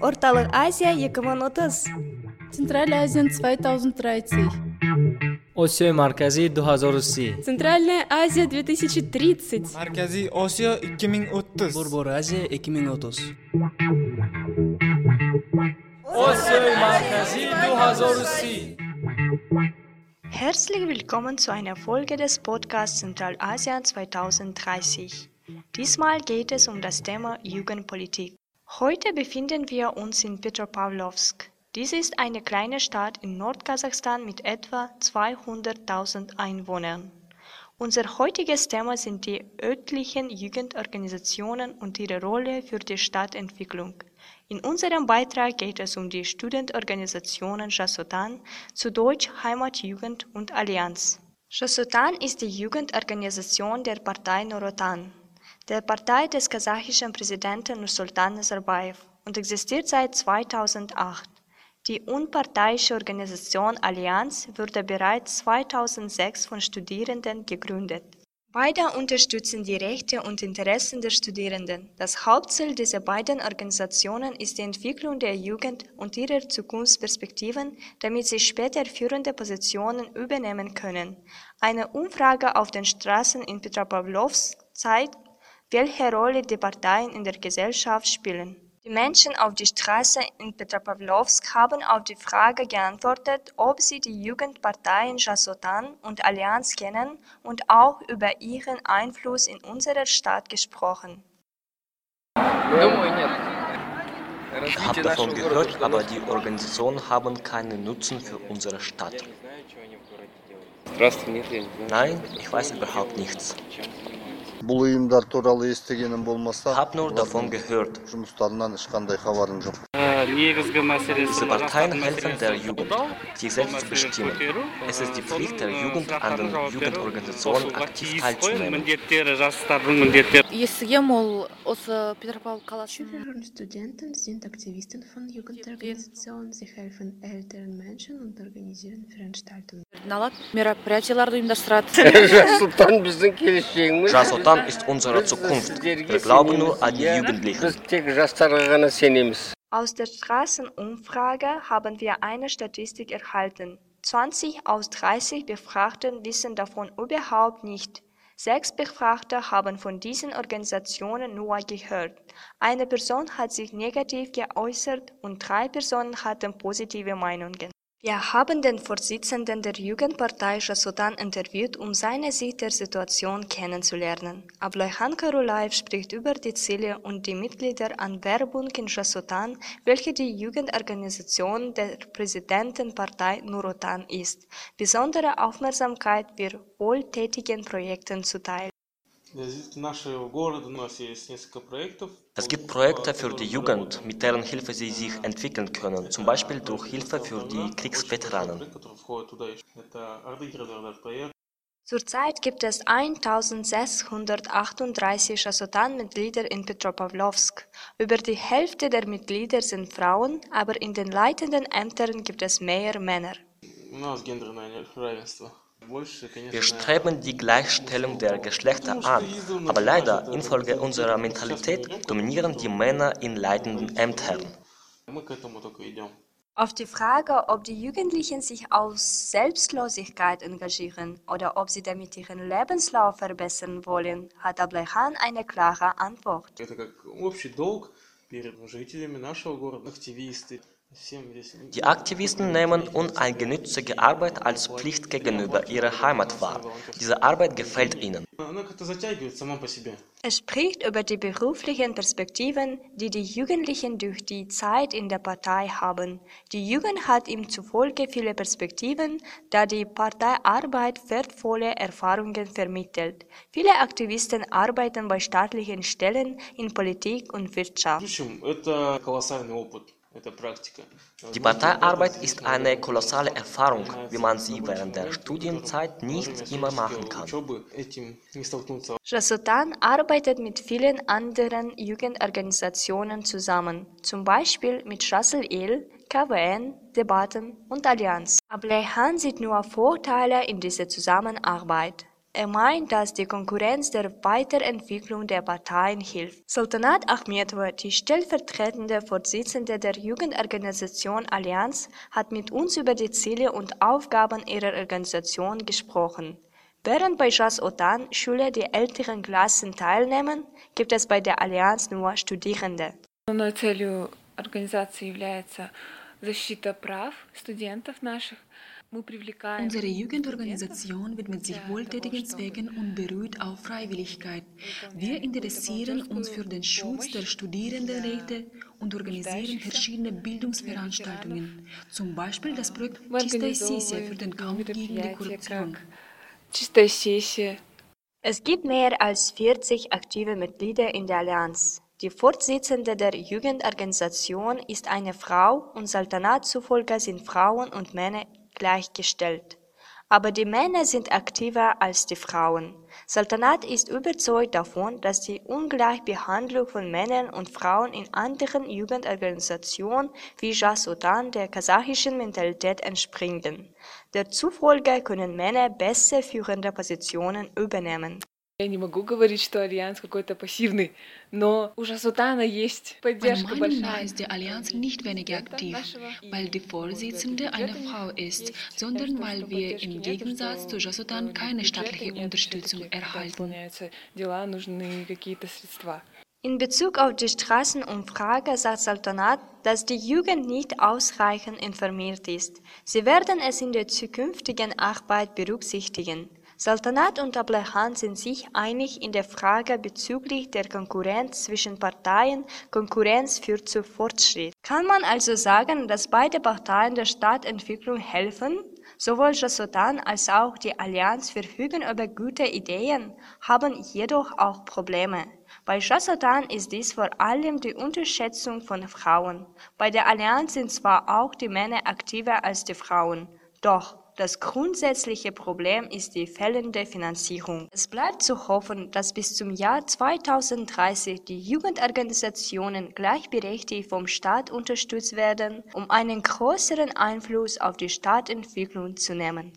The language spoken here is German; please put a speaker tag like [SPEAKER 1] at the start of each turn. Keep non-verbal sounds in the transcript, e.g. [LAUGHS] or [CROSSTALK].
[SPEAKER 1] Орталық Азия 2030.
[SPEAKER 2] Центральная Азия 2030.
[SPEAKER 3] Осиёи марказӣ 2030
[SPEAKER 1] Центральная Азия 2030.
[SPEAKER 4] Markaziy Osiyo 2030.
[SPEAKER 5] Burbur Aziya 2030.
[SPEAKER 3] осиёи марказӣ 2030
[SPEAKER 6] Herzlich willkommen zu einer Folge des Podcasts Zentralasien 2030. Diesmal geht es um das Thema Jugendpolitik. Heute befinden wir uns in Petropavlovsk. Dies ist eine kleine Stadt in Nordkasachstan mit etwa 200.000 Einwohnern. Unser heutiges Thema sind die örtlichen Jugendorganisationen und ihre Rolle für die Stadtentwicklung. In unserem Beitrag geht es um die Studentorganisationen Jasotan, zu Deutsch Heimatjugend und Allianz. Jasotan ist die Jugendorganisation der Partei Norotan, der Partei des kasachischen Präsidenten Nursultan Nazarbayev und existiert seit 2008. Die unparteiische Organisation Allianz wurde bereits 2006 von Studierenden gegründet. Beide unterstützen die Rechte und Interessen der Studierenden. Das Hauptziel dieser beiden Organisationen ist die Entwicklung der Jugend und ihrer Zukunftsperspektiven, damit sie später führende Positionen übernehmen können. Eine Umfrage auf den Straßen in Petropavlovsk zeigt, welche Rolle die Parteien in der Gesellschaft spielen. Die Menschen auf die Straße in Petropavlovsk haben auf die Frage geantwortet, ob sie die Jugendparteien Jasotan und Allianz kennen und auch über ihren Einfluss in unserer Stadt gesprochen.
[SPEAKER 7] Ich habe davon gehört, aber die Organisationen haben keinen Nutzen für unsere Stadt. Nein, ich weiß überhaupt nichts.
[SPEAKER 8] Бұл ұйымдар туралы естігенім болмаса
[SPEAKER 7] Ich habe nur davon gehört.
[SPEAKER 8] жұмыстарынан ешқандай хабарым жоқ
[SPEAKER 7] Diese Parteien helfen der Jugend, sich selbst zu bestimmen. Es ist die Pflicht der Jugend, an den Jugendorganisationen aktiv teilzunehmen.
[SPEAKER 2] естігем ол осы петропавл қаласының
[SPEAKER 9] Schüler und Studenten sind Aktivisten von Jugendorganisationen. Sie helfen älteren Menschen und organisieren Veranstaltungen.
[SPEAKER 2] алады мероприятияларды ұйымдастырады [LAUGHS]
[SPEAKER 10] Sultan біздің келешегіміз.
[SPEAKER 7] Jasotan ist unsere Zukunft. Wir glauben nur an die Jugendlichen.
[SPEAKER 10] Біз тек жастарға ғана сенеміз.
[SPEAKER 6] Aus der Straßenumfrage haben wir eine Statistik erhalten. 20 aus 30 Befragten wissen davon überhaupt nicht. Sechs Befragte haben von diesen Organisationen nur gehört. Eine Person hat sich negativ geäußert und drei Personen hatten positive Meinungen. Wir haben den Vorsitzenden der Jugendpartei Jasotan interviewt, um seine Sicht der Situation kennenzulernen. Abloihan Karulaev spricht über die Ziele und die Mitgliederanwerbung in Jasotan, welche die Jugendorganisation der Präsidentenpartei Nurotan ist. Besondere Aufmerksamkeit wird wohltätigen Projekten zuteil.
[SPEAKER 7] Es gibt Projekte für die Jugend, mit deren Hilfe sie sich entwickeln können, zum Beispiel durch Hilfe für die Kriegsveteranen.
[SPEAKER 6] Zurzeit gibt es 1638 Jasotan-Mitglieder in Petropavlovsk. Über die Hälfte der Mitglieder sind Frauen, aber in den leitenden Ämtern gibt es mehr Männer.
[SPEAKER 7] Wir streben die Gleichstellung der Geschlechter an, aber leider infolge unserer Mentalität dominieren die Männer in leitenden Ämtern.
[SPEAKER 6] Auf die Frage, ob die Jugendlichen sich aus Selbstlosigkeit engagieren oder ob sie damit ihren Lebenslauf verbessern wollen, hat Ableihan eine klare Antwort.
[SPEAKER 7] Die Aktivisten nehmen uneigennützige Arbeit als Pflicht gegenüber ihrer Heimat wahr. Diese Arbeit gefällt ihnen.
[SPEAKER 6] Es spricht über die beruflichen Perspektiven, die die Jugendlichen durch die Zeit in der Partei haben. Die Jugend hat ihm zufolge viele Perspektiven, da die Parteiarbeit wertvolle Erfahrungen vermittelt. Viele Aktivisten arbeiten bei staatlichen Stellen in Politik und Wirtschaft.
[SPEAKER 7] Die Parteiarbeit ist eine kolossale Erfahrung, wie man sie während der Studienzeit nicht immer machen kann.
[SPEAKER 6] Jasotan arbeitet mit vielen anderen Jugendorganisationen zusammen, zum Beispiel mit Rassel El, KWN, Debatten und Allianz. Ableihan sieht nur Vorteile in dieser Zusammenarbeit. Er meint, dass die Konkurrenz der Weiterentwicklung der Parteien hilft. Sultanat Ahmedova, die stellvertretende Vorsitzende der Jugendorganisation Allianz, hat mit uns über die Ziele und Aufgaben ihrer Organisation gesprochen. Während bei Jas Otan Schüler die älteren Klassen teilnehmen, gibt es bei der Allianz nur Studierende.
[SPEAKER 5] Целью организации является защита прав студентов наших.
[SPEAKER 11] Unsere Jugendorganisation widmet sich wohltätigen Zwecken und beruht auf Freiwilligkeit. Wir interessieren uns für den Schutz der Studierendenrechte und organisieren verschiedene Bildungsveranstaltungen, zum Beispiel das Projekt Чистая сессия für den Kampf gegen die Korruption.
[SPEAKER 6] Es gibt mehr als 40 aktive Mitglieder in der Allianz. Die Vorsitzende der Jugendorganisation ist eine Frau und Sultanat zufolge sind Frauen und Männer gleichgestellt. Aber die Männer sind aktiver als die Frauen. Sultanat ist überzeugt davon, dass die Ungleichbehandlung von Männern und Frauen in anderen Jugendorganisationen wie Jasudan der kasachischen Mentalität entspringen. Der zufolge können Männer besser führende Positionen übernehmen.
[SPEAKER 5] Я не могу говорить, что Альянс какой-то пассивный, но у Жасутана есть поддержка
[SPEAKER 11] Meiner Meinung nach ist die Allianz nicht weniger aktiv, weil die Vorsitzende eine Frau ist, sondern weil wir im Gegensatz zu Jasutan keine staatliche Unterstützung erhalten.
[SPEAKER 5] Дела нужны какие-то средства.
[SPEAKER 6] In Bezug auf die Straßenumfrage sagt Sultanat, dass die Jugend nicht ausreichend informiert ist. Sie werden es in der zukünftigen Arbeit berücksichtigen. Sultanat und Ablehan sind sich einig in der Frage bezüglich der Konkurrenz zwischen Parteien. Konkurrenz führt zu Fortschritt. Kann man also sagen, dass beide Parteien der Stadtentwicklung helfen? Sowohl Jasudan als auch die Allianz verfügen über gute Ideen, haben jedoch auch Probleme. Bei Jasudan ist dies vor allem die Unterschätzung von Frauen. Bei der Allianz sind zwar auch die Männer aktiver als die Frauen, doch das grundsätzliche Problem ist die fehlende Finanzierung. Es bleibt zu hoffen, dass bis zum Jahr 2030 die Jugendorganisationen gleichberechtigt vom Staat unterstützt werden, um einen größeren Einfluss auf die Stadtentwicklung zu nehmen.